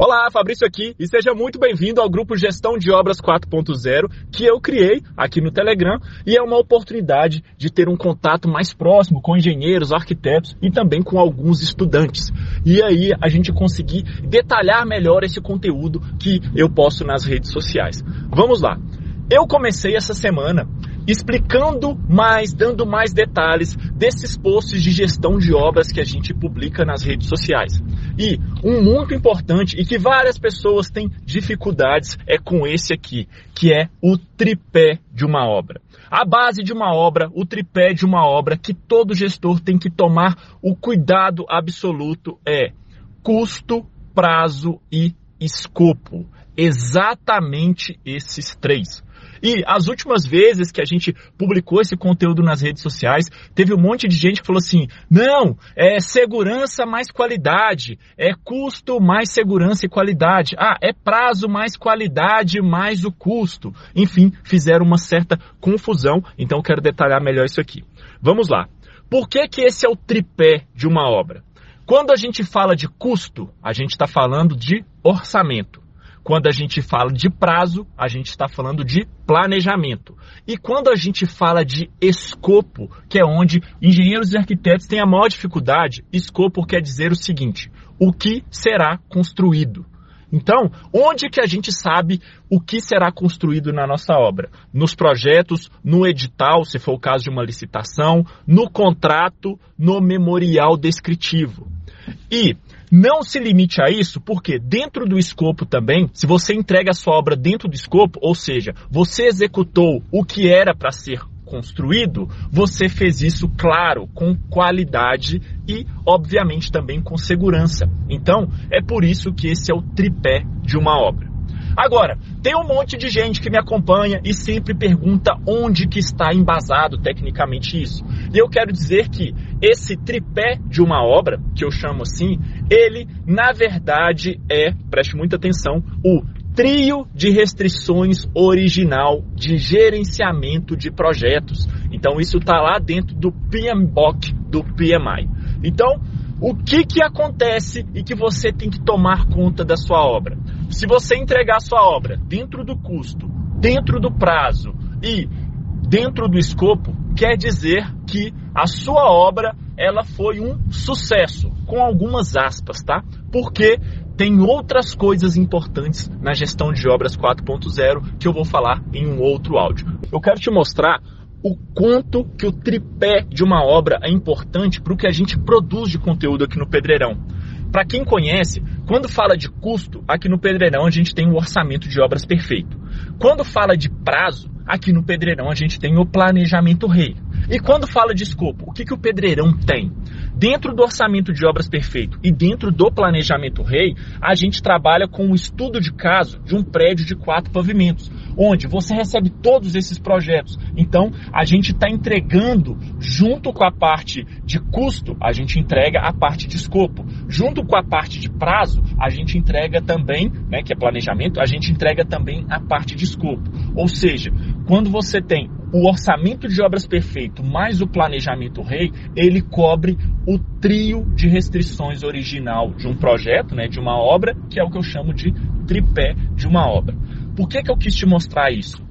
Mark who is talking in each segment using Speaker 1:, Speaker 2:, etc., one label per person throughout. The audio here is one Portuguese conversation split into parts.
Speaker 1: Olá, Fabrício aqui e seja muito bem-vindo ao grupo Gestão de Obras 4.0 que eu criei aqui no Telegram e é uma oportunidade de ter um contato mais próximo com engenheiros, arquitetos e também com alguns estudantes. E aí a gente conseguir detalhar melhor esse conteúdo que eu posto nas redes sociais. Vamos lá. Eu comecei essa semana explicando mais, dando mais detalhes desses posts de gestão de obras que a gente publica nas redes sociais. E um muito importante e que várias pessoas têm dificuldades é com esse aqui, que é o tripé de uma obra. A base de uma obra, o tripé de uma obra que todo gestor tem que tomar o cuidado absoluto é custo, prazo e escopo. Exatamente esses três. E as últimas vezes que a gente publicou esse conteúdo nas redes sociais, teve um monte de gente que falou assim: não, é segurança mais qualidade, é custo mais segurança e qualidade, ah, é prazo mais qualidade mais o custo. Enfim, fizeram uma certa confusão, então quero detalhar melhor isso aqui. Vamos lá. Por que, que esse é o tripé de uma obra? Quando a gente fala de custo, a gente está falando de orçamento. Quando a gente fala de prazo, a gente está falando de planejamento. E quando a gente fala de escopo, que é onde engenheiros e arquitetos têm a maior dificuldade, escopo quer dizer o seguinte: o que será construído. Então, onde que a gente sabe o que será construído na nossa obra? Nos projetos, no edital, se for o caso de uma licitação, no contrato, no memorial descritivo. E não se limite a isso, porque dentro do escopo também, se você entrega a sua obra dentro do escopo, ou seja, você executou o que era para ser construído, você fez isso, claro, com qualidade e, obviamente, também com segurança. Então, é por isso que esse é o tripé de uma obra. Agora, tem um monte de gente que me acompanha e sempre pergunta onde que está embasado tecnicamente isso. E eu quero dizer que esse tripé de uma obra, que eu chamo assim, ele na verdade é, preste muita atenção, o trio de restrições original de gerenciamento de projetos. Então isso está lá dentro do PMBOK do PMI. Então, o que, que acontece e que você tem que tomar conta da sua obra? Se você entregar a sua obra dentro do custo, dentro do prazo e dentro do escopo, quer dizer que a sua obra ela foi um sucesso, com algumas aspas, tá? Porque tem outras coisas importantes na gestão de obras 4.0 que eu vou falar em um outro áudio. Eu quero te mostrar o quanto que o tripé de uma obra é importante para o que a gente produz de conteúdo aqui no Pedreirão. Para quem conhece, quando fala de custo, aqui no Pedreirão a gente tem o orçamento de obras perfeito. Quando fala de prazo, aqui no Pedreirão a gente tem o planejamento rei. E quando fala de escopo, o que, que o Pedreirão tem? Dentro do orçamento de obras perfeito e dentro do planejamento rei, a gente trabalha com o um estudo de caso de um prédio de quatro pavimentos, onde você recebe todos esses projetos. Então, a gente está entregando, junto com a parte de custo, a gente entrega a parte de escopo. Junto com a parte de prazo, a gente entrega também, né, que é planejamento, a gente entrega também a parte de escopo. Ou seja, quando você tem o orçamento de obras perfeito mais o planejamento rei, ele cobre o trio de restrições original de um projeto, né, de uma obra, que é o que eu chamo de tripé de uma obra. Por que, que eu quis te mostrar isso?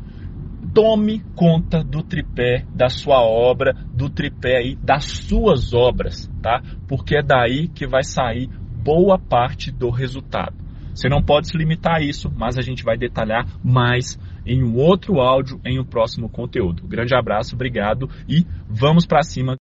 Speaker 1: Tome conta do tripé da sua obra, do tripé aí das suas obras, tá? Porque é daí que vai sair boa parte do resultado. Você não pode se limitar a isso, mas a gente vai detalhar mais em um outro áudio em um próximo conteúdo. Grande abraço, obrigado e vamos para cima.